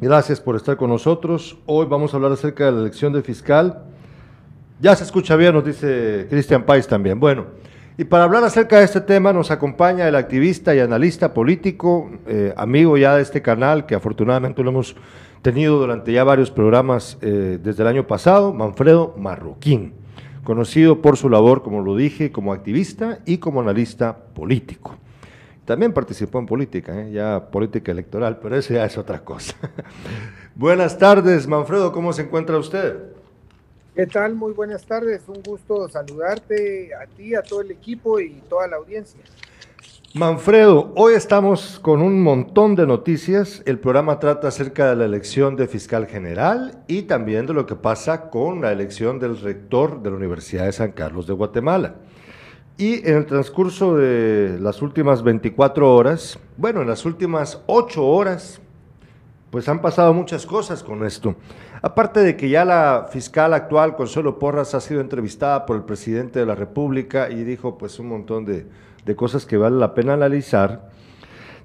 Gracias por estar con nosotros. Hoy vamos a hablar acerca de la elección de fiscal. Ya se escucha bien, nos dice Cristian Pais también. Bueno, y para hablar acerca de este tema nos acompaña el activista y analista político, eh, amigo ya de este canal, que afortunadamente lo hemos tenido durante ya varios programas eh, desde el año pasado, Manfredo Marroquín, conocido por su labor, como lo dije, como activista y como analista político. También participó en política, ¿eh? ya política electoral, pero eso ya es otra cosa. Buenas tardes, Manfredo, ¿cómo se encuentra usted? ¿Qué tal? Muy buenas tardes, un gusto saludarte a ti, a todo el equipo y toda la audiencia. Manfredo, hoy estamos con un montón de noticias. El programa trata acerca de la elección de fiscal general y también de lo que pasa con la elección del rector de la Universidad de San Carlos de Guatemala. Y en el transcurso de las últimas 24 horas, bueno, en las últimas 8 horas, pues han pasado muchas cosas con esto. Aparte de que ya la fiscal actual, Consuelo Porras, ha sido entrevistada por el presidente de la República y dijo pues un montón de, de cosas que vale la pena analizar,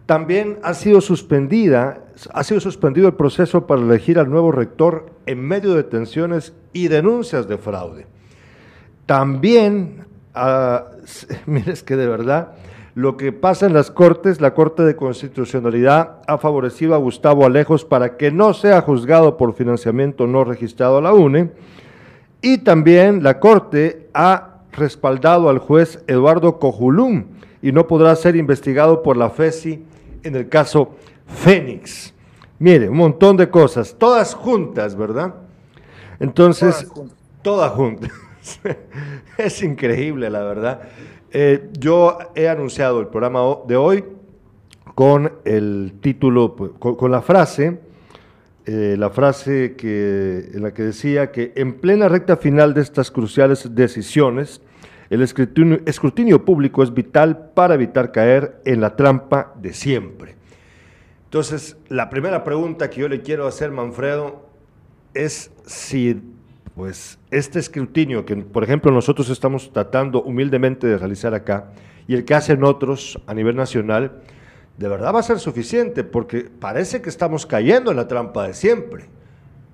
también ha sido suspendida, ha sido suspendido el proceso para elegir al nuevo rector en medio de tensiones y denuncias de fraude. También mire, es que de verdad, lo que pasa en las Cortes, la Corte de Constitucionalidad ha favorecido a Gustavo Alejos para que no sea juzgado por financiamiento no registrado a la UNE, y también la Corte ha respaldado al juez Eduardo Cojulum y no podrá ser investigado por la FESI en el caso Fénix. Mire, un montón de cosas, todas juntas, ¿verdad? Entonces, todas juntas. es increíble, la verdad. Eh, yo he anunciado el programa de hoy con el título, pues, con, la frase, eh, la frase que, en la que decía que en plena recta final de estas cruciales decisiones, el escrutinio, escrutinio público es vital para evitar caer en la trampa de siempre. Entonces, la primera pregunta que yo le quiero hacer, Manfredo, es si pues este escrutinio que, por ejemplo, nosotros estamos tratando humildemente de realizar acá y el que hacen otros a nivel nacional, de verdad va a ser suficiente porque parece que estamos cayendo en la trampa de siempre.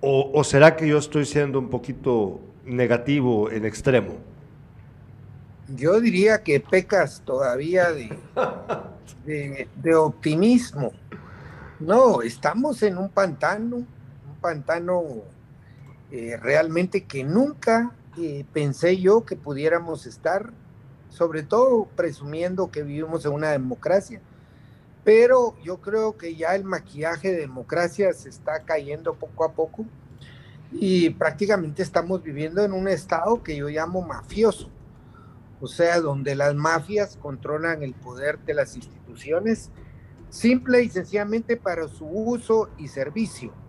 ¿O, será que yo estoy siendo un poquito negativo en extremo? Yo diría que pecas todavía de, de optimismo. No, estamos en un pantano, un pantano eh, realmente que nunca eh, pensé yo que pudiéramos estar, sobre todo presumiendo que vivimos en una democracia. Pero yo creo que ya el maquillaje de democracia se está cayendo poco a poco y prácticamente estamos viviendo en un estado que yo llamo mafioso, o sea, donde las mafias controlan el poder de las instituciones simple y sencillamente para su uso y servicio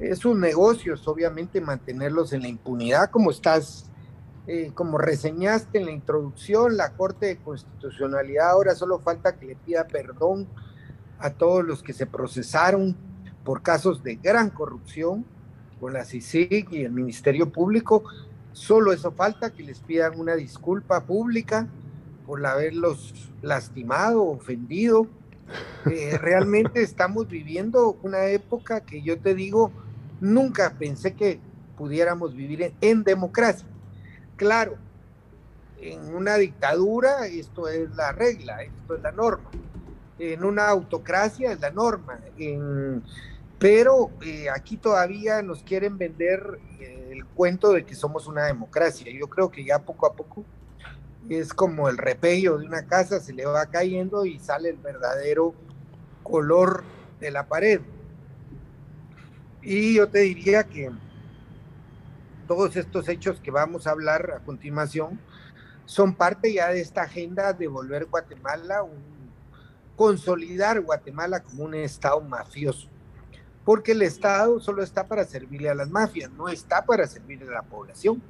es un negocio, obviamente, mantenerlos en la impunidad, como estás, eh, como reseñaste en la introducción, la Corte de Constitucionalidad ahora solo falta que le pida perdón a todos los que se procesaron por casos de gran corrupción con la CICIG y el Ministerio Público. Solo eso falta, que les pidan una disculpa pública por haberlos lastimado, ofendido. Eh, realmente estamos viviendo una época que yo te digo, Nunca pensé que pudiéramos vivir en, democracia. Claro, en una dictadura esto es la regla, esto es la norma. En una autocracia es la norma. pero eh, aquí todavía nos quieren vender eh, el cuento de que somos una democracia. Yo creo que ya poco a poco es como el repello de una casa, se le va cayendo y sale el verdadero color de la pared. Y yo te diría que todos estos hechos que vamos a hablar a continuación son parte ya de esta agenda de volver Guatemala, un, consolidar Guatemala como un Estado mafioso. Porque el Estado solo está para servirle a las mafias, no está para servirle a la población,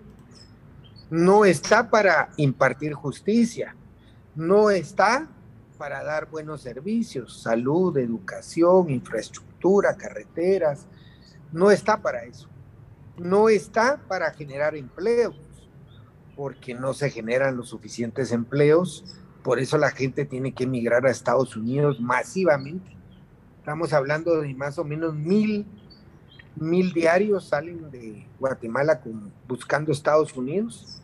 no está para impartir justicia, no está para dar buenos servicios, salud, educación, infraestructura, carreteras, no está para eso. No está para generar empleos, porque no se generan los suficientes empleos. Por eso la gente tiene que emigrar a Estados Unidos masivamente. Estamos hablando de más o menos mil, mil diarios salen de Guatemala buscando Estados Unidos.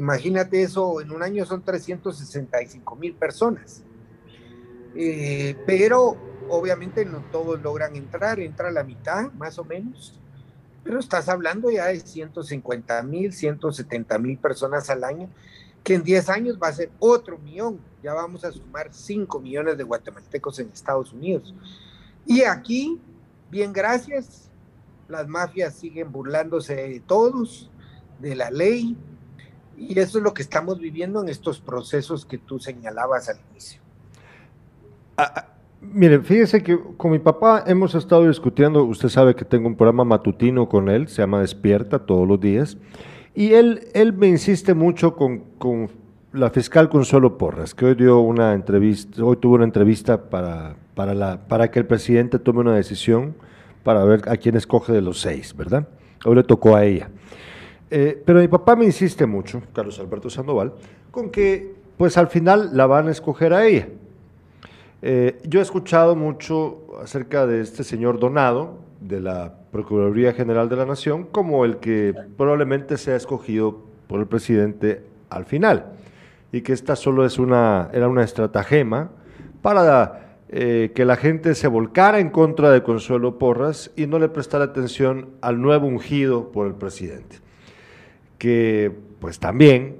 Imagínate eso, en un año son 365 mil personas. Eh, pero obviamente no todos logran entrar, entra la mitad más o menos, pero estás hablando ya de 150 mil, 170 mil personas al año, que en 10 años va a ser otro millón, ya vamos a sumar 5 millones de guatemaltecos en Estados Unidos. Y aquí, bien gracias, las mafias siguen burlándose de todos, de la ley, y eso es lo que estamos viviendo en estos procesos que tú señalabas al inicio. Ah, ah, Mire, fíjese que con mi papá hemos estado discutiendo, usted sabe que tengo un programa matutino con él, se llama Despierta todos los días, y él, él me insiste mucho con, la fiscal Consuelo Porras, que hoy dio una entrevista, hoy tuvo una entrevista para, para, la, para que el presidente tome una decisión para ver a quién escoge de los seis, ¿verdad? Hoy le tocó a ella. Eh, pero mi papá me insiste mucho, Carlos Alberto Sandoval, con que pues al final la van a escoger a ella. Eh, yo he escuchado mucho acerca de este señor Donado, de la Procuraduría General de la Nación, como el que probablemente sea escogido por el presidente al final, y que esta solo es una, era una estratagema para eh, que la gente se volcara en contra de Consuelo Porras y no le prestara atención al nuevo ungido por el presidente, que pues también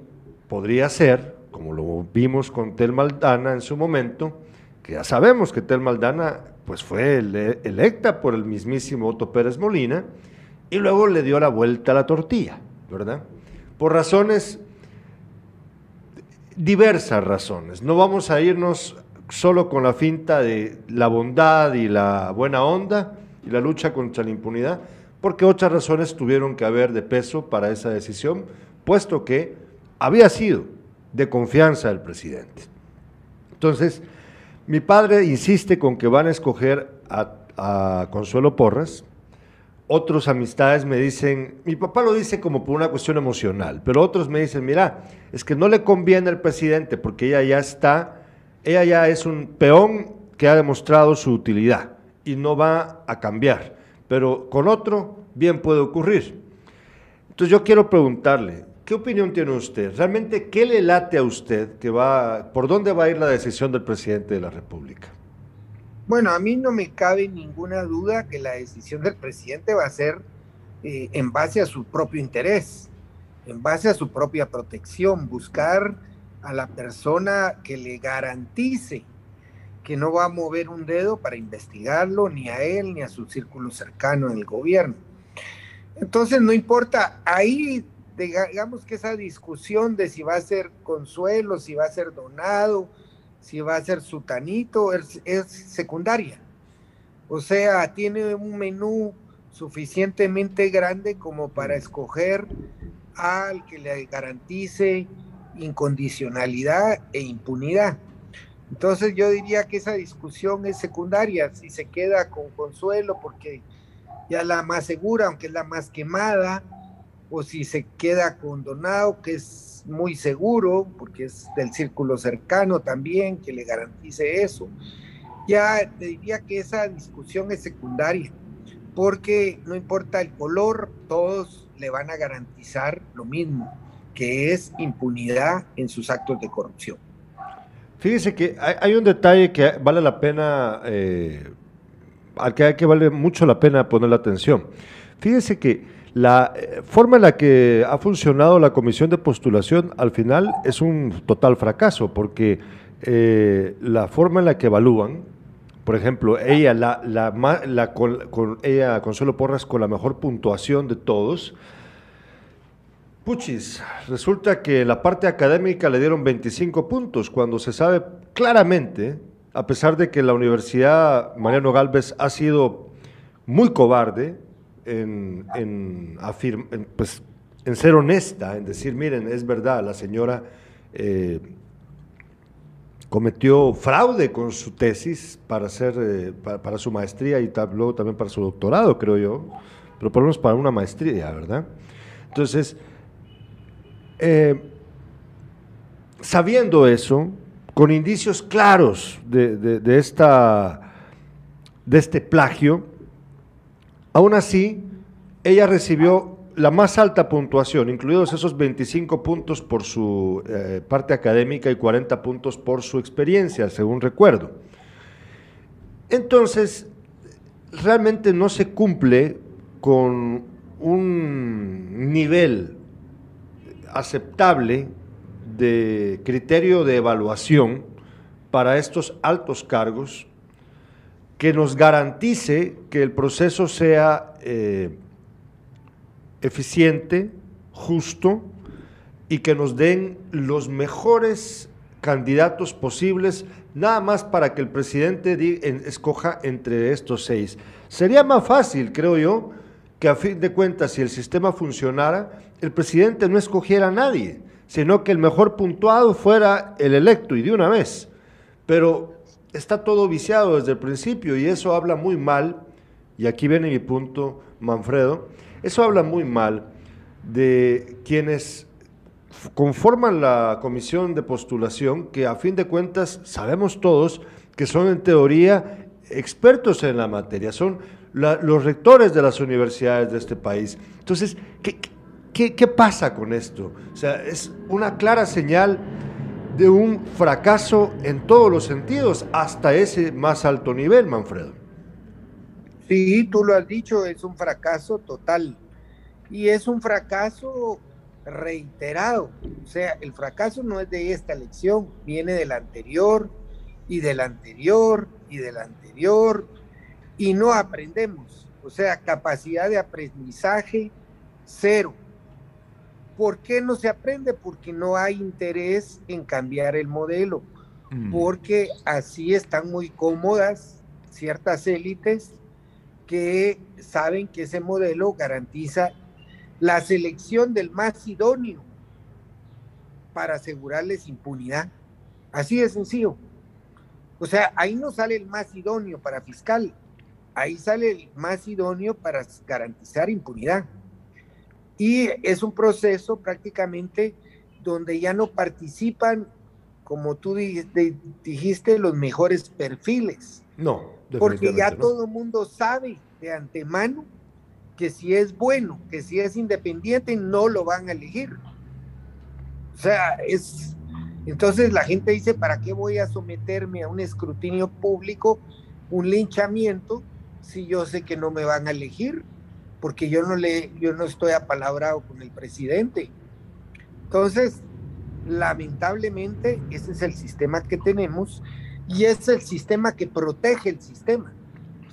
podría ser, como lo vimos con Tel Maldana en su momento, que ya sabemos que Tel Maldana pues fue electa por el mismísimo Otto Pérez Molina y luego le dio la vuelta a la tortilla, ¿verdad? Por razones, diversas razones. No vamos a irnos solo con la finta de la bondad y la buena onda y la lucha contra la impunidad, porque otras razones tuvieron que haber de peso para esa decisión, puesto que había sido de confianza del presidente. Entonces, mi padre insiste con que van a escoger a, Consuelo Porras. Otros amistades me dicen, mi papá lo dice como por una cuestión emocional, pero otros me dicen, mira, es que no le conviene al presidente porque ella ya está, ella ya es un peón que ha demostrado su utilidad y no va a cambiar, pero con otro bien puede ocurrir. Entonces yo quiero preguntarle, ¿Qué opinión tiene usted? ¿Realmente qué le late a usted que va, por dónde va a ir la decisión del presidente de la República? Bueno, a mí no me cabe ninguna duda que la decisión del presidente va a ser eh, en base a su propio interés, en base a su propia protección, buscar a la persona que le garantice que no va a mover un dedo para investigarlo, ni a él, ni a su círculo cercano en el gobierno. Entonces, no importa, ahí digamos que esa discusión de si va a ser consuelo, si va a ser donado, si va a ser sutanito, es, secundaria. O sea, tiene un menú suficientemente grande como para escoger al que le garantice incondicionalidad e impunidad. Entonces yo diría que esa discusión es secundaria, si se queda con consuelo porque ya la más segura, aunque es la más quemada, o si se queda con Donado, que es muy seguro, porque es del círculo cercano también, que le garantice eso. Ya te diría que esa discusión es secundaria, porque no importa el color, todos le van a garantizar lo mismo, que es impunidad en sus actos de corrupción. Fíjese que hay, un detalle que vale la pena, eh, al que hay que vale mucho la pena poner la atención. Fíjese que la eh, forma en la que ha funcionado la comisión de postulación al final es un total fracaso, porque eh, la forma en la que evalúan, por ejemplo, ella, la, la, con, ella, Consuelo Porras, con la mejor puntuación de todos, Puchis, resulta que la parte académica le dieron 25 puntos, cuando se sabe claramente, a pesar de que la Universidad Mariano Galvez ha sido muy cobarde, en, en, pues, ser honesta, en decir, miren, es verdad, la señora eh, cometió fraude con su tesis para, hacer, eh, para, su maestría y luego también para su doctorado, creo yo, pero por lo menos para una maestría, ¿verdad? Entonces, eh, sabiendo eso, con indicios claros de, esta de este plagio, aún así, ella recibió la más alta puntuación, incluidos esos 25 puntos por su eh, parte académica y 40 puntos por su experiencia, según recuerdo. Entonces, realmente no se cumple con un nivel aceptable de criterio de evaluación para estos altos cargos que nos garantice que el proceso sea eh, eficiente, justo y que nos den los mejores candidatos posibles, nada más para que el presidente escoja entre estos seis. Sería más fácil, creo yo, que a fin de cuentas, si el sistema funcionara, el presidente no escogiera a nadie, sino que el mejor puntuado fuera el electo y de una vez. Pero está todo viciado desde el principio y eso habla muy mal, y aquí viene mi punto, Manfredo, eso habla muy mal de quienes conforman la comisión de postulación, que a fin de cuentas sabemos todos que son en teoría expertos en la materia, son los rectores de las universidades de este país. Entonces, ¿qué, qué pasa con esto? O sea, es una clara señal de un fracaso en todos los sentidos, hasta ese más alto nivel, Manfredo. Sí, tú lo has dicho, es un fracaso total. Y es un fracaso reiterado. O sea, el fracaso no es de esta elección, viene de la anterior y de la anterior y de la anterior y no aprendemos. O sea, capacidad de aprendizaje cero. ¿Por qué no se aprende? Porque no hay interés en cambiar el modelo. Mm. Porque así están muy cómodas ciertas élites que saben que ese modelo garantiza la selección del más idóneo para asegurarles impunidad. Así de sencillo. O sea, ahí no sale el más idóneo para fiscal, ahí sale el más idóneo para garantizar impunidad. Y es un proceso prácticamente donde ya no participan, como tú dijiste, los mejores perfiles. No, porque ya todo el mundo sabe de antemano que si es bueno, que si es independiente, no lo van a elegir. O sea, es... Entonces la gente dice, ¿para qué voy a someterme a un escrutinio público, un linchamiento, si yo sé que no me van a elegir? Porque yo no, le, yo no estoy apalabrado con el presidente. Entonces, lamentablemente, ese es el sistema que tenemos y es el sistema que protege el sistema,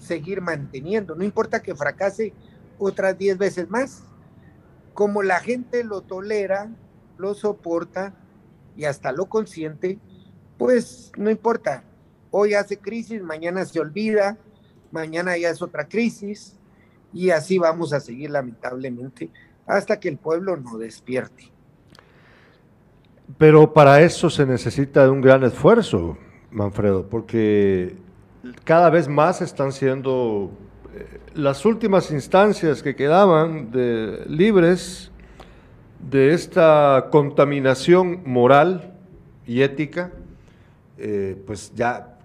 seguir manteniendo. No importa que fracase otras 10 veces más. Como la gente lo tolera, lo soporta y hasta lo consiente, pues no importa. Hoy hace crisis, mañana se olvida, mañana ya es otra crisis y así vamos a seguir lamentablemente hasta que el pueblo no despierte. Pero para eso se necesita de un gran esfuerzo, Manfredo, porque cada vez más están siendo las últimas instancias que quedaban de, libres de esta contaminación moral y ética, eh, pues ya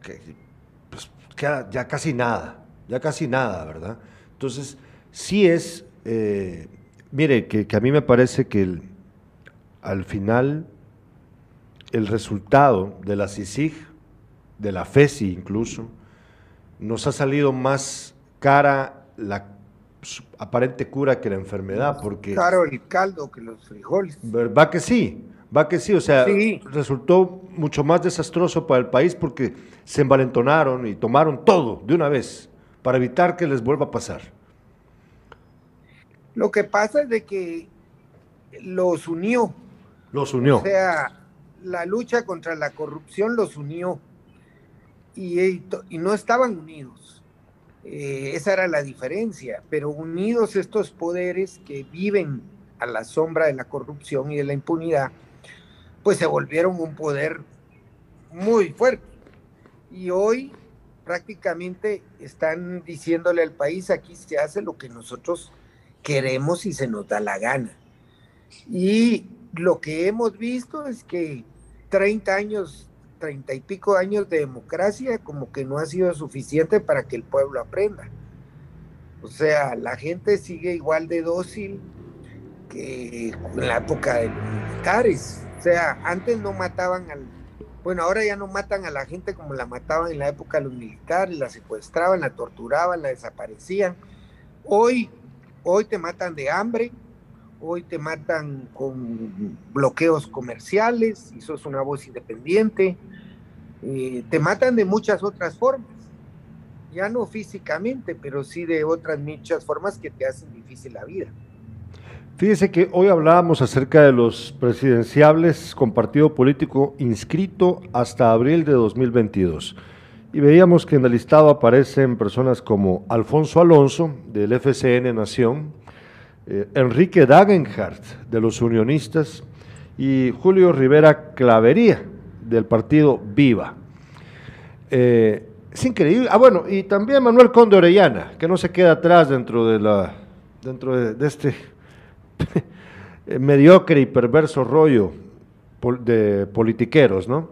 pues ya casi nada, ya casi nada, ¿verdad? Entonces, sí es, eh, mire, que, a mí me parece que al final el resultado de la CICIG, de la FESI incluso, nos ha salido más cara la aparente cura que la enfermedad, porque... Caro el caldo que los frijoles. Va que sí, va que sí, o sea, resultó mucho más desastroso para el país porque se envalentonaron y tomaron todo de una vez para evitar que les vuelva a pasar. Lo que pasa es de que los unió. Los unió. O sea, la lucha contra la corrupción los unió y, y no estaban unidos eh, esa era la diferencia, pero unidos estos poderes que viven a la sombra de la corrupción y de la impunidad, pues se volvieron un poder muy fuerte. Y hoy prácticamente están diciéndole al país, aquí se hace lo que nosotros queremos y se nos da la gana. Y lo que hemos visto es que 30 años treinta y pico años de democracia como que no ha sido suficiente para que el pueblo aprenda. O sea, la gente sigue igual de dócil que en la época de los militares. O sea, antes no mataban al... Bueno, ahora ya no matan a la gente como la mataban en la época de los militares, la secuestraban, la torturaban, la desaparecían. Hoy, hoy te matan de hambre, hoy te matan con bloqueos comerciales, y sos una voz independiente, eh, te matan de muchas otras formas, ya no físicamente, pero sí de otras muchas formas que te hacen difícil la vida. Fíjese que hoy hablábamos acerca de los presidenciables con partido político inscrito hasta abril de 2022 y veíamos que en el listado aparecen personas como Alfonso Alonso del FCN Nación, eh, Enrique Dagenhardt de los unionistas y Julio Rivera Clavería del partido Viva. Eh, es increíble. Ah, bueno, y también Manuel Conde Orellana, que no se queda atrás dentro de, la, dentro de, este mediocre y perverso rollo de politiqueros, ¿no?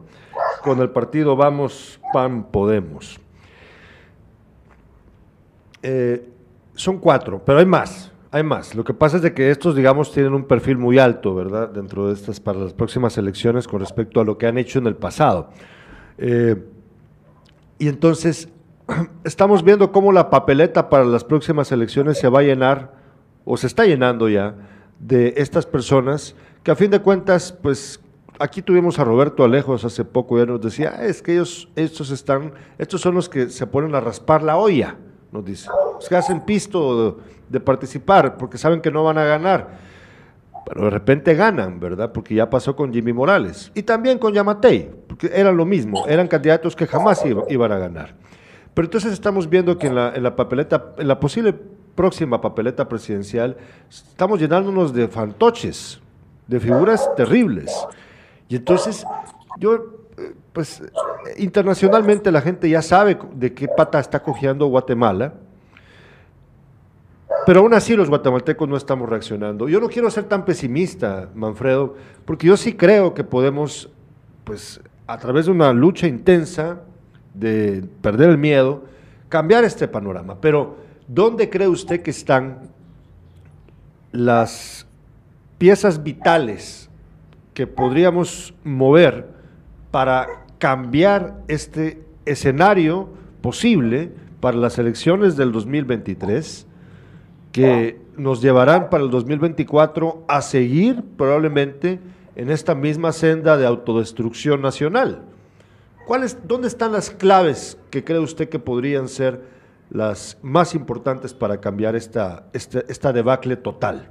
Con el partido Vamos, PAN, Podemos. Eh, son cuatro, pero hay más. Hay más. Lo que pasa es de que estos, digamos, tienen un perfil muy alto, ¿verdad? Dentro de estas, para las próximas elecciones con respecto a lo que han hecho en el pasado. Eh, y entonces, estamos viendo cómo la papeleta para las próximas elecciones se va a llenar, o se está llenando ya, de estas personas que a fin de cuentas, pues aquí tuvimos a Roberto Alejos hace poco, ya nos decía, ah, es que ellos, estos están, estos son los que se ponen a raspar la olla nos dice. Los que hacen pisto de, participar porque saben que no van a ganar. Pero de repente ganan, ¿verdad? Porque ya pasó con Jimmy Morales. Y también con Yamatei, porque eran lo mismo, eran candidatos que jamás iban a ganar. Pero entonces estamos viendo que en la, en la papeleta, en la posible próxima papeleta presidencial, estamos llenándonos de fantoches, de figuras terribles. Y entonces, yo pues internacionalmente la gente ya sabe de qué pata está cogiendo Guatemala, pero aún así los guatemaltecos no estamos reaccionando. Yo no quiero ser tan pesimista, Manfredo, porque yo sí creo que podemos, pues a través de una lucha intensa de perder el miedo, cambiar este panorama. Pero, ¿dónde cree usted que están las piezas vitales que podríamos mover para cambiar este escenario posible para las elecciones del 2023 que nos llevarán para el 2024 a seguir probablemente en esta misma senda de autodestrucción nacional. ¿Cuáles, ¿Dónde están las claves que cree usted que podrían ser las más importantes para cambiar esta, esta, esta debacle total?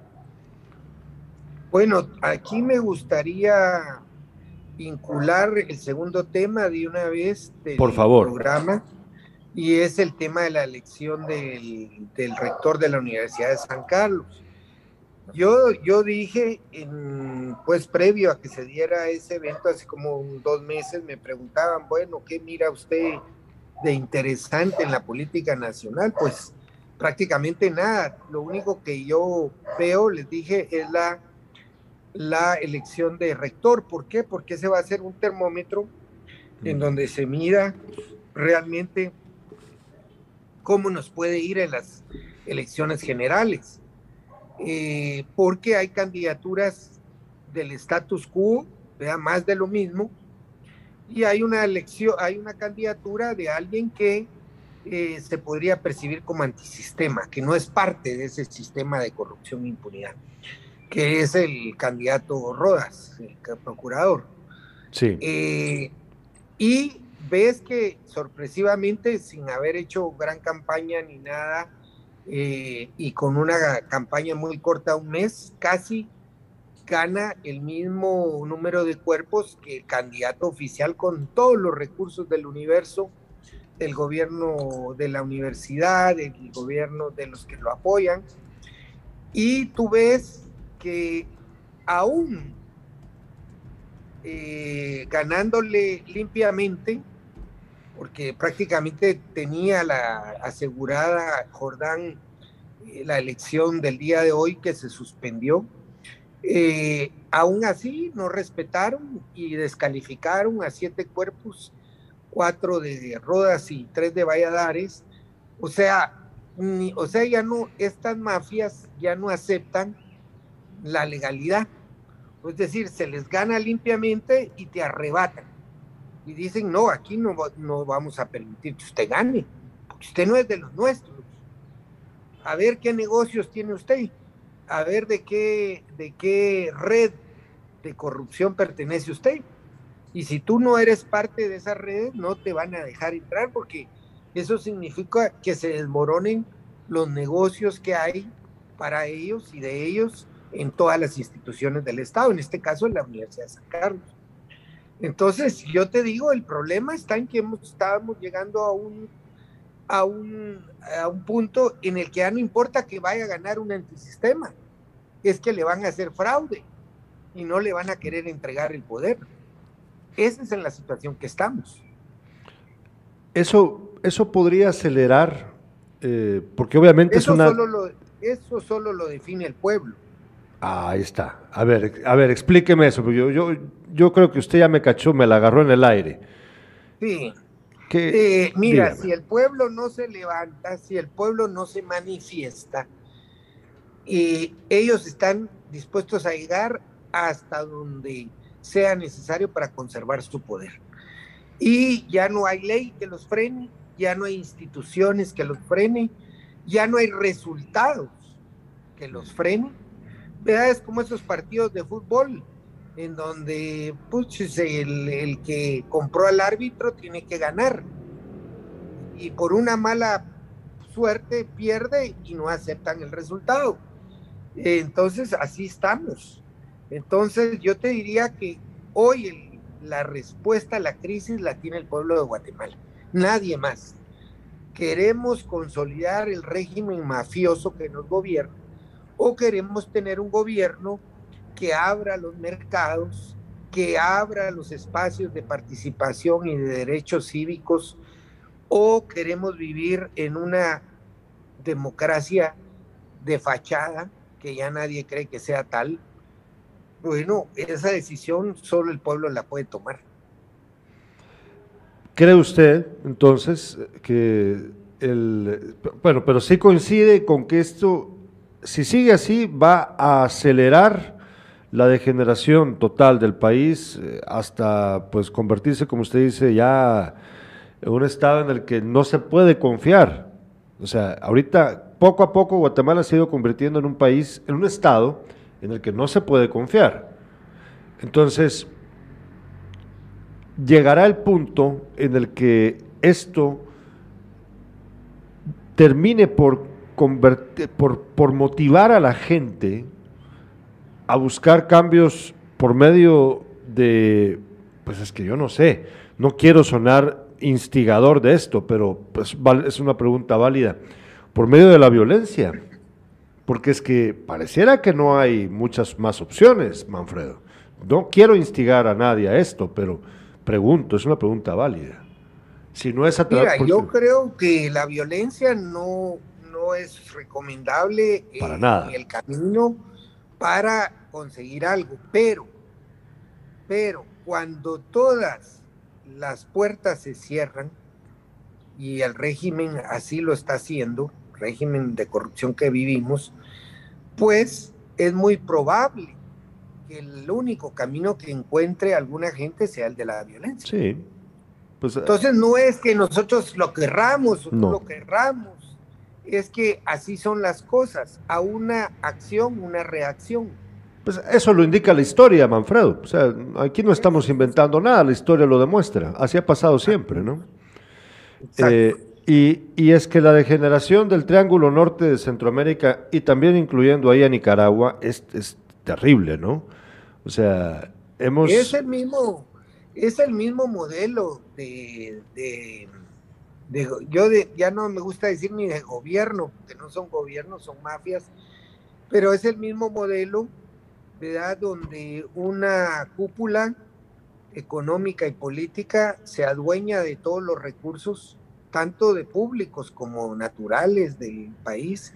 Bueno, aquí me gustaría vincular el segundo tema de una vez del Por favor. programa y es el tema de la elección del, rector de la Universidad de San Carlos. Yo, yo dije, en, pues previo a que se diera ese evento, hace como dos meses, me preguntaban, bueno, ¿qué mira usted de interesante en la política nacional? Pues prácticamente nada. Lo único que yo veo, les dije, es la la elección de rector. ¿Por qué? Porque ese va a ser un termómetro en donde se mira realmente cómo nos puede ir en las elecciones generales. Eh, porque hay candidaturas del status quo, más de lo mismo, y hay una elección, hay una candidatura de alguien que eh, se podría percibir como antisistema, que no es parte de ese sistema de corrupción e impunidad que es el candidato Rodas, el procurador. Sí. Eh, y ves que sorpresivamente, sin haber hecho gran campaña ni nada, eh, y con una campaña muy corta, un mes, casi gana el mismo número de cuerpos que el candidato oficial con todos los recursos del universo, del gobierno de la universidad, del gobierno de los que lo apoyan. Y tú ves que aún eh, ganándole limpiamente, porque prácticamente tenía la asegurada Jordán eh, la elección del día de hoy que se suspendió, Eh, aún así, no respetaron y descalificaron a siete cuerpos, cuatro de Rodas y tres de Valladares. O sea, o sea, ya no, estas mafias ya no aceptan la legalidad. Es decir, se les gana limpiamente y te arrebatan. Y dicen, no, aquí no, no vamos a permitir que usted gane, porque usted no es de los nuestros. A ver qué negocios tiene usted, a ver de qué, de qué red de corrupción pertenece usted. Y si tú no eres parte de esa red, no te van a dejar entrar porque eso significa que se desmoronen los negocios que hay para ellos y de ellos en todas las instituciones del Estado, en este caso en la Universidad de San Carlos. Entonces, yo te digo, el problema está en que estábamos llegando a un, a, un, a un punto en el que ya no importa que vaya a ganar un antisistema, es que le van a hacer fraude y no le van a querer entregar el poder. Esa es en la situación que estamos. Eso, eso podría acelerar, eh, porque obviamente eso es una... Solo lo, eso solo lo define el pueblo. ahí está. A ver, a ver, explíqueme eso. Yo, yo, yo creo que usted ya me cachó, me la agarró en el aire. Sí. Eh, mira, si el pueblo no se levanta, si el pueblo no se manifiesta, y ellos están dispuestos a llegar hasta donde sea necesario para conservar su poder. Y ya no hay ley que los frene, ya no hay instituciones que los frenen, ya no hay resultados que los frenen. Es como esos partidos de fútbol en donde pues, el, el que compró al árbitro tiene que ganar. Y por una mala suerte pierde y no aceptan el resultado. Entonces, así estamos. Entonces, yo te diría que hoy la respuesta a la crisis la tiene el pueblo de Guatemala, nadie más. Queremos consolidar el régimen mafioso que nos gobierna o queremos tener un gobierno que abra los mercados, que abra los espacios de participación y de derechos cívicos, o queremos vivir en una democracia de fachada, que ya nadie cree que sea tal, bueno, esa decisión solo el pueblo la puede tomar. ¿Cree usted entonces que el... Bueno, pero sí coincide con que esto, si sigue así, va a acelerar la degeneración total del país eh, hasta pues convertirse, como usted dice, ya en un estado en el que no se puede confiar. O sea, ahorita poco a poco Guatemala se ha ido convirtiendo en un país, en un estado en el que no se puede confiar. Entonces, llegará el punto en el que esto termine por, por, por motivar a la gente a buscar cambios por medio de, pues es que yo no sé, no quiero sonar instigador de esto, pero pues, es una pregunta válida, por medio de la violencia, porque es que pareciera que no hay muchas más opciones, Manfredo. No quiero instigar a nadie a esto, pero pregunto, es una pregunta válida. Si no es Mira, yo creo que la violencia no, no es recomendable para nada. en el camino para conseguir algo, pero, pero cuando todas las puertas se cierran, y el régimen así lo está haciendo, régimen de corrupción que vivimos, pues es muy probable que el único camino que encuentre alguna gente sea el de la violencia. Sí. Pues, Entonces no es que nosotros lo querramos o no lo querramos, es que así son las cosas, a una acción, una reacción. Pues eso lo indica la historia, Manfredo. O sea, aquí no estamos inventando nada, la historia lo demuestra. Así ha pasado siempre, ¿no? Eh, y, y, es que la degeneración del Triángulo Norte de Centroamérica y también incluyendo ahí a Nicaragua es, es terrible, ¿no? O sea, hemos... Es el mismo, es el mismo modelo de, de, yo ya no me gusta decir ni de gobierno, porque no son gobiernos, son mafias, pero es el mismo modelo, ¿verdad? Donde una cúpula económica y política se adueña de todos los recursos, tanto de públicos como naturales del país,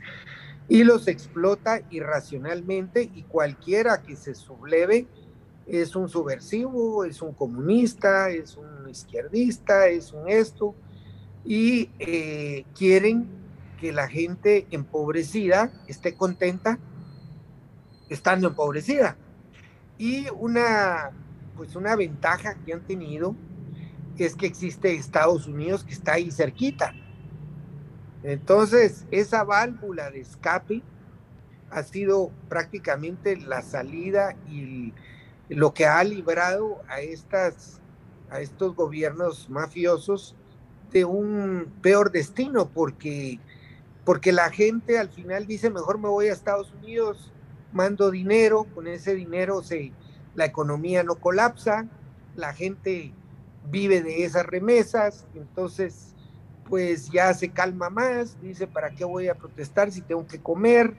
y los explota irracionalmente y cualquiera que se subleve es un subversivo, es un comunista, es un izquierdista, es un esto, y eh, quieren que la gente empobrecida esté contenta estando empobrecida. Y una, pues una ventaja que han tenido es que existe Estados Unidos que está ahí cerquita. Entonces, esa válvula de escape ha sido prácticamente la salida y lo que ha librado a estas a estos gobiernos mafiosos de un peor destino porque porque la gente al final dice mejor me voy a Estados Unidos mando dinero con ese dinero se la economía no colapsa la gente vive de esas remesas entonces pues ya se calma más dice para qué voy a protestar si tengo que comer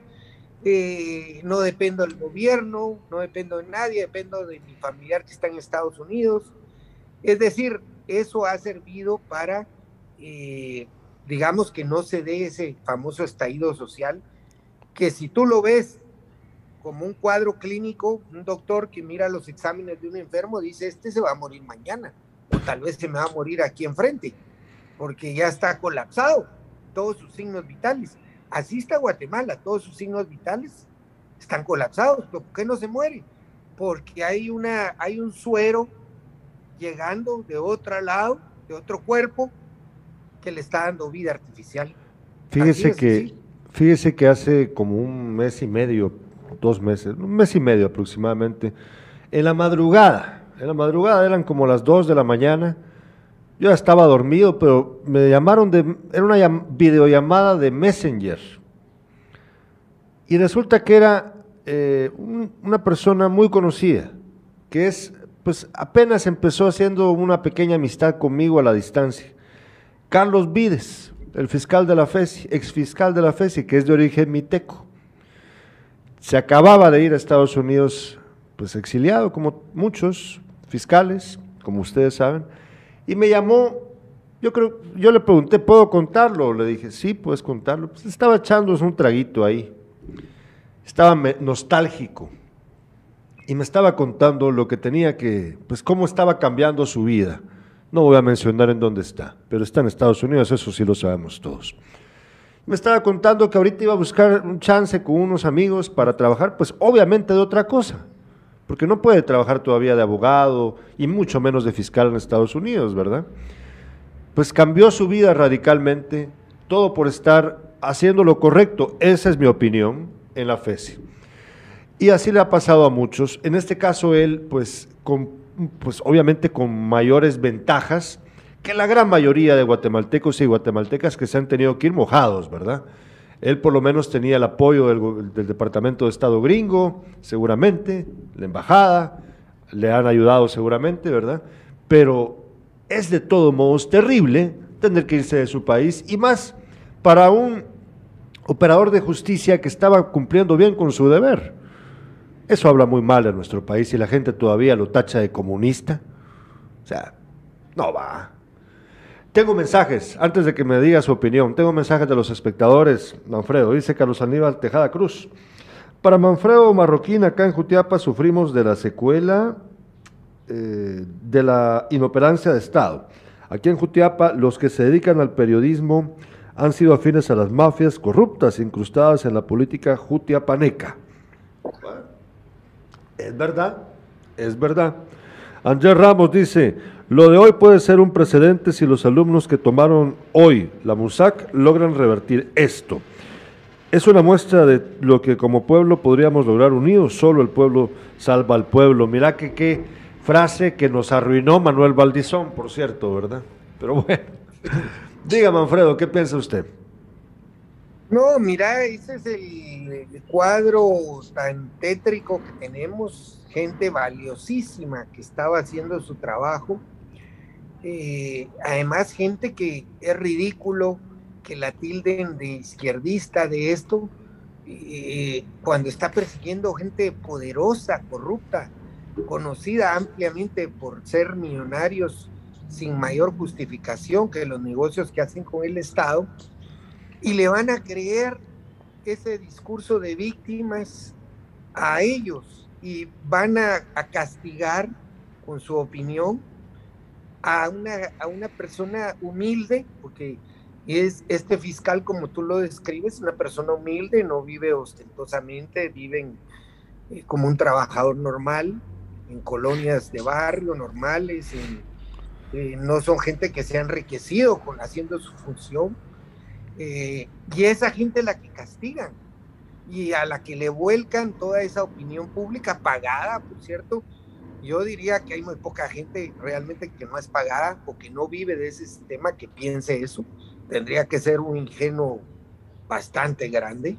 eh, no dependo del gobierno, no dependo de nadie, dependo de mi familiar que está en Estados Unidos. Es decir, eso ha servido para, eh, digamos, que no se dé ese famoso estallido social, que si tú lo ves como un cuadro clínico, un doctor que mira los exámenes de un enfermo dice, este se va a morir mañana, o tal vez se me va a morir aquí enfrente, porque ya está colapsado todos sus signos vitales. Así está Guatemala, todos sus signos vitales están colapsados. ¿Por qué no se muere? Porque hay, una, hay un suero llegando de otro lado, de otro cuerpo, que le está dando vida artificial. Fíjese que, fíjese que hace como un mes y medio, dos meses, un mes y medio aproximadamente, en la madrugada, en la madrugada eran como las dos de la mañana, yo ya estaba dormido, pero me llamaron de. Era una videollamada de Messenger. Y resulta que era eh, una persona muy conocida, que es, pues apenas empezó haciendo una pequeña amistad conmigo a la distancia. Carlos Vides, el fiscal de la FESI, ex fiscal de la FESI, que es de origen miteco. Se acababa de ir a Estados Unidos, pues exiliado, como muchos fiscales, como ustedes saben y me llamó, yo creo, yo le pregunté, ¿puedo contarlo? Le dije, sí, puedes contarlo. Pues estaba echándose un traguito ahí. Estaba nostálgico. Y me estaba contando lo que tenía que, pues cómo estaba cambiando su vida. No voy a mencionar en dónde está, pero está en Estados Unidos, eso sí lo sabemos todos. Me estaba contando que ahorita iba a buscar un chance con unos amigos para trabajar, pues obviamente de otra cosa porque no puede trabajar todavía de abogado y mucho menos de fiscal en Estados Unidos, ¿verdad? Pues cambió su vida radicalmente, todo por estar haciendo lo correcto, esa es mi opinión, en la FESI. Y así le ha pasado a muchos, en este caso él, pues, con, pues obviamente con mayores ventajas que la gran mayoría de guatemaltecos y guatemaltecas que se han tenido que ir mojados, ¿verdad? Él por lo menos tenía el apoyo del, Departamento de Estado gringo, seguramente, la embajada, le han ayudado seguramente, ¿verdad? Pero es de todos modos terrible tener que irse de su país y más para un operador de justicia que estaba cumpliendo bien con su deber. Eso habla muy mal de nuestro país y la gente todavía lo tacha de comunista. O sea, no va. Tengo mensajes, antes de que me diga su opinión, tengo mensajes de los espectadores, Manfredo, dice Carlos Aníbal Tejada Cruz. Para Manfredo Marroquín, acá en Jutiapa sufrimos de la secuela eh, de la inoperancia de Estado. Aquí en Jutiapa, los que se dedican al periodismo han sido afines a las mafias corruptas incrustadas en la política jutiapaneca. Es verdad, es verdad. Andrés Ramos dice, lo de hoy puede ser un precedente si los alumnos que tomaron hoy la MUSAC logran revertir esto. Es una muestra de lo que como pueblo podríamos lograr unidos, solo el pueblo salva al pueblo. Mira que qué frase que nos arruinó Manuel Valdizón, por cierto, ¿verdad? Pero bueno, diga Manfredo, ¿qué piensa usted? No, mira, ese es el cuadro tan tétrico que tenemos, gente valiosísima que estaba haciendo su trabajo. Eh, además gente que es ridículo que la tilden de izquierdista de esto, eh, cuando está persiguiendo gente poderosa, corrupta, conocida ampliamente por ser millonarios sin mayor justificación que los negocios que hacen con el Estado, y le van a creer ese discurso de víctimas a ellos y van a, castigar con su opinión a una, a una persona humilde, porque es este fiscal, como tú lo describes, una persona humilde, no vive ostentosamente, vive eh, como un trabajador normal, en colonias de barrio normales, eh, no son gente que se ha enriquecido con haciendo su función, eh, y esa gente la que castigan y a la que le vuelcan toda esa opinión pública pagada, por cierto. Yo diría que hay muy poca gente realmente que no es pagada o que no vive de ese sistema que piense eso. Tendría que ser un ingenuo bastante grande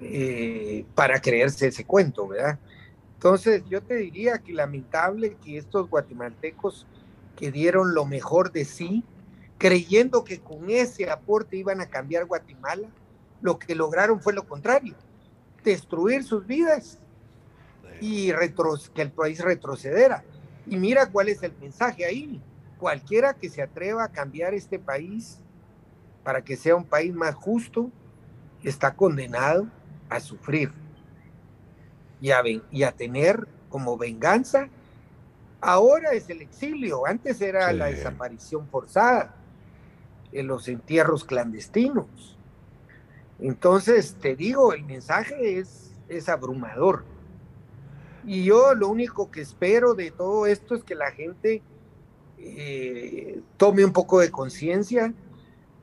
eh, para creerse ese cuento, ¿verdad? Entonces yo te diría que lamentable que estos guatemaltecos que dieron lo mejor de sí, creyendo que con ese aporte iban a cambiar Guatemala, lo que lograron fue lo contrario, destruir sus vidas y que el país retrocediera. Y mira cuál es el mensaje ahí. Cualquiera que se atreva a cambiar este país para que sea un país más justo, está condenado a sufrir y a, y a tener como venganza. Ahora es el exilio, antes era la desaparición forzada, en los entierros clandestinos entonces, te digo, el mensaje es, es abrumador. Y yo lo único que espero de todo esto es que la gente eh, tome un poco de conciencia,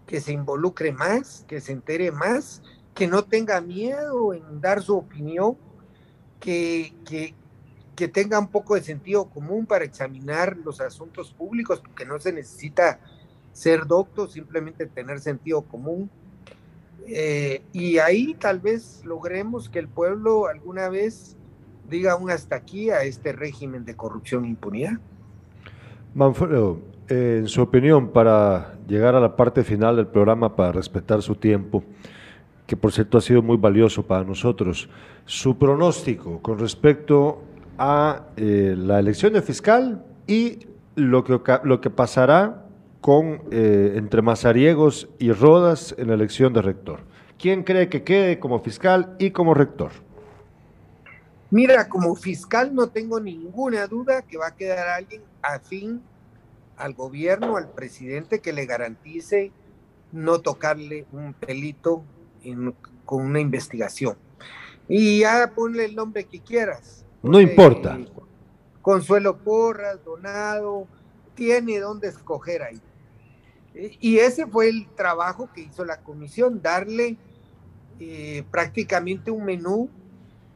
que se involucre más, que se entere más, que no tenga miedo en dar su opinión, que, que, que tenga un poco de sentido común para examinar los asuntos públicos, porque no se necesita ser doctor, simplemente tener sentido común eh, y ahí tal vez logremos que el pueblo alguna vez diga un hasta aquí a este régimen de corrupción e impunidad. Manfredo, eh, en su opinión, para llegar a la parte final del programa, para respetar su tiempo, que por cierto ha sido muy valioso para nosotros, su pronóstico con respecto a eh, la elección de fiscal y lo que, lo que pasará con, eh, entre Mazariegos y Rodas en la elección de rector. ¿Quién cree que quede como fiscal y como rector? Mira, como fiscal no tengo ninguna duda que va a quedar alguien afín al gobierno, al presidente, que le garantice no tocarle un pelito con una investigación. Y ya ponle el nombre que quieras. No importa. Consuelo Porras, Donado, tiene dónde escoger ahí. Y ese fue el trabajo que hizo la comisión, darle eh, prácticamente un menú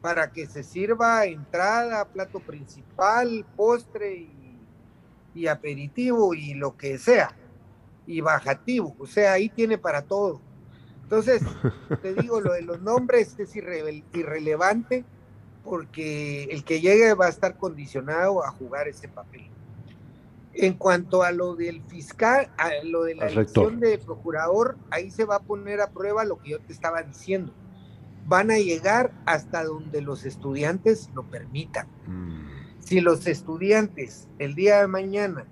para que se sirva entrada, plato principal, postre y, aperitivo y lo que sea, y bajativo, o sea, ahí tiene para todo. Entonces, te digo, lo de los nombres es irrelevante porque el que llegue va a estar condicionado a jugar ese papel. En cuanto a lo del fiscal, a lo de la elección de procurador, ahí se va a poner a prueba lo que yo te estaba diciendo. Van a llegar hasta donde los estudiantes lo permitan. Mm. Si los estudiantes el día de mañana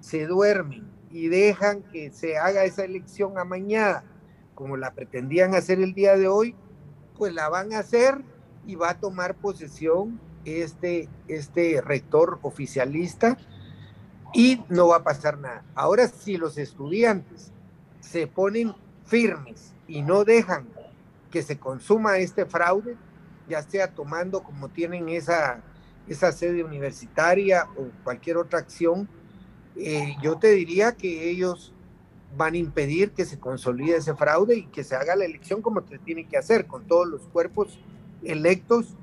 se duermen y dejan que se haga esa elección a mañana, como la pretendían hacer el día de hoy, pues la van a hacer y va a tomar posesión este, este rector oficialista y no va a pasar nada. Ahora, si los estudiantes se ponen firmes y no dejan que se consuma este fraude, ya sea tomando como tienen esa, esa sede universitaria o cualquier otra acción, eh, yo te diría que ellos van a impedir que se consolide ese fraude y que se haga la elección como se tiene que hacer, con todos los cuerpos electos,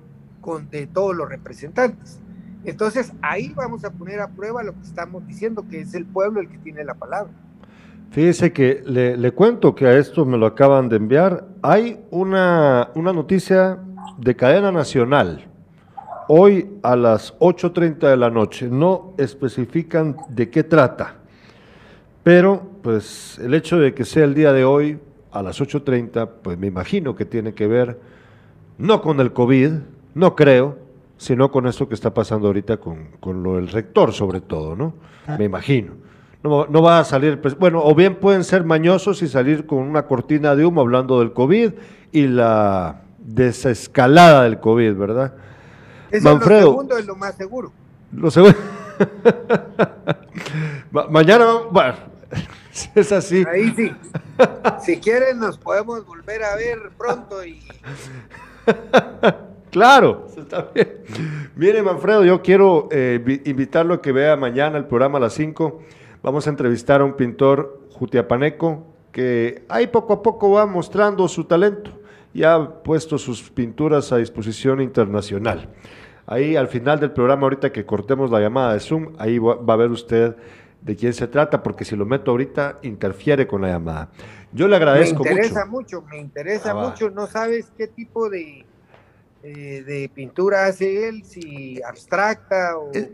con de todos los representantes. Entonces ahí vamos a poner a prueba lo que estamos diciendo, que es el pueblo el que tiene la palabra. Fíjese que le, cuento que a esto me lo acaban de enviar. Hay una, una noticia de cadena nacional. Hoy a las 8.30 de la noche. No especifican de qué trata. Pero pues el hecho de que sea el día de hoy a las 8.30, pues me imagino que tiene que ver no con el COVID, no creo, sino con esto que está pasando ahorita con, lo del rector, sobre todo, ¿no? Me imagino. no, no va a salir, pues, bueno, o bien pueden ser mañosos y salir con una cortina de humo hablando del COVID y la desescalada del COVID, ¿verdad? Eso Manfredo, lo segundo es lo más seguro. Lo segundo. mañana, bueno, es así. Ahí sí. Si quieren, nos podemos volver a ver pronto y. Claro, está bien. Mire, Manfredo, yo quiero eh, invitarlo a que vea mañana el programa a las 5. Vamos a entrevistar a un pintor jutiapaneco que ahí poco a poco va mostrando su talento y ha puesto sus pinturas a disposición internacional. Ahí al final del programa, ahorita que cortemos la llamada de Zoom, ahí va, a ver usted de quién se trata, porque si lo meto ahorita, interfiere con la llamada. Yo le agradezco mucho. Me interesa mucho, me interesa ah, mucho. No sabes qué tipo de, eh, de pintura hace él, si abstracta. Eh,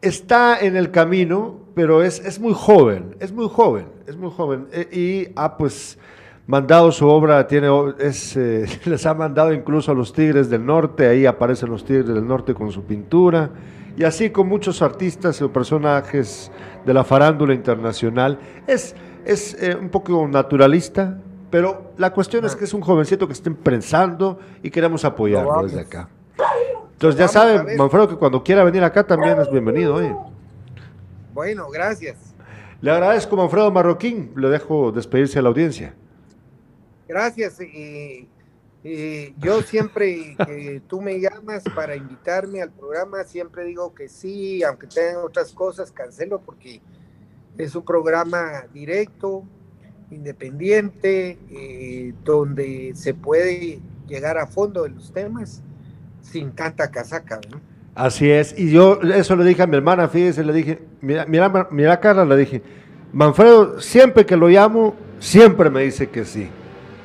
está en el camino, pero es, es muy joven, es muy joven, es muy joven. Eh, y ha pues mandado su obra, tiene, es, les ha mandado incluso a los Tigres del Norte, ahí aparecen los Tigres del Norte con su pintura, y así con muchos artistas o personajes de la farándula internacional. Es, es un poco naturalista, pero la cuestión es que es un jovencito que está pensando y queremos apoyarlo desde acá. Entonces ya saben, Manfredo, que cuando quiera venir acá también es bienvenido. Bueno, gracias. Le agradezco, Manfredo Marroquín. Le dejo despedirse a la audiencia. Gracias. yo siempre que tú me llamas para invitarme al programa, siempre digo que sí, aunque tengan otras cosas, cancelo porque es un programa directo, independiente, eh, donde se puede llegar a fondo de los temas sin tanta casaca. Así es, y yo eso le dije a mi hermana, fíjese, le dije, mira, mira, mira Carla, le dije, Manfredo, siempre que lo llamo, siempre me dice que sí.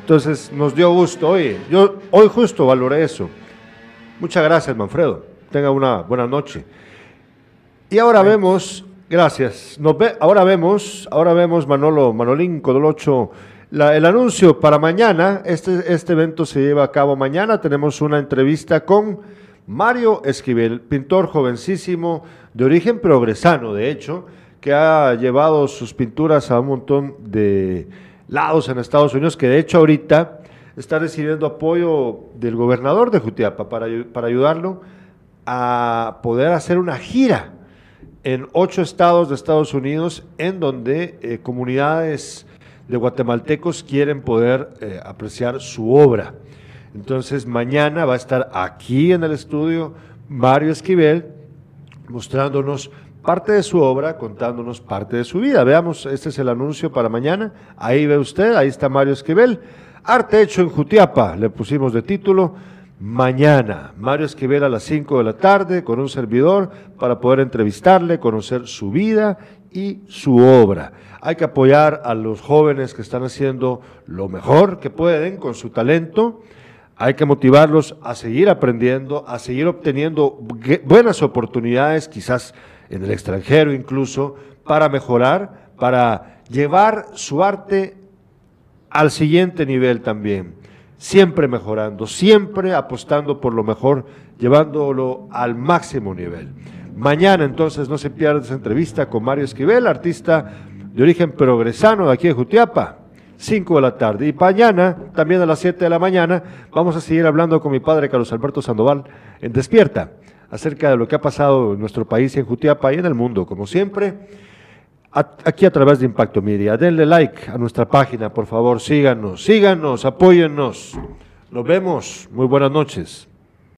Entonces nos dio gusto, oye, yo hoy justo valoré eso. Muchas gracias, Manfredo. Tenga una buena noche. Y ahora vemos Gracias. ahora vemos, ahora vemos Manolo, Manolín Codolocho, la, el anuncio para mañana. Este, este evento se lleva a cabo mañana. Tenemos una entrevista con Mario Esquivel, pintor jovencísimo de origen progresano, de hecho, que ha llevado sus pinturas a un montón de lados en Estados Unidos, que de hecho ahorita está recibiendo apoyo del gobernador de Jutiapa para, para ayudarlo a poder hacer una gira en ocho estados de Estados Unidos en donde eh, comunidades de guatemaltecos quieren poder eh, apreciar su obra. Entonces mañana va a estar aquí en el estudio Mario Esquivel mostrándonos parte de su obra, contándonos parte de su vida. Veamos, este es el anuncio para mañana. Ahí ve usted, ahí está Mario Esquivel. Arte hecho en Jutiapa, le pusimos de título mañana. Mario Esquivel a las 5 de la tarde con un servidor para poder entrevistarle, conocer su vida y su obra. Hay que apoyar a los jóvenes que están haciendo lo mejor que pueden con su talento. Hay que motivarlos a seguir aprendiendo, a seguir obteniendo buenas oportunidades, quizás en el extranjero incluso, para mejorar, para llevar su arte al siguiente nivel también siempre mejorando, siempre apostando por lo mejor, llevándolo al máximo nivel. Mañana entonces no se pierda esa entrevista con Mario Esquivel, artista de origen progresano de aquí de Jutiapa. 5 de la tarde. Y mañana, también a las 7 de la mañana, vamos a seguir hablando con mi padre Carlos Alberto Sandoval en Despierta, acerca de lo que ha pasado en nuestro país, en Jutiapa y en el mundo, como siempre aquí a través de Impacto Media. Denle like a nuestra página, por favor, síganos, síganos, apóyennos. Nos vemos. Muy buenas noches.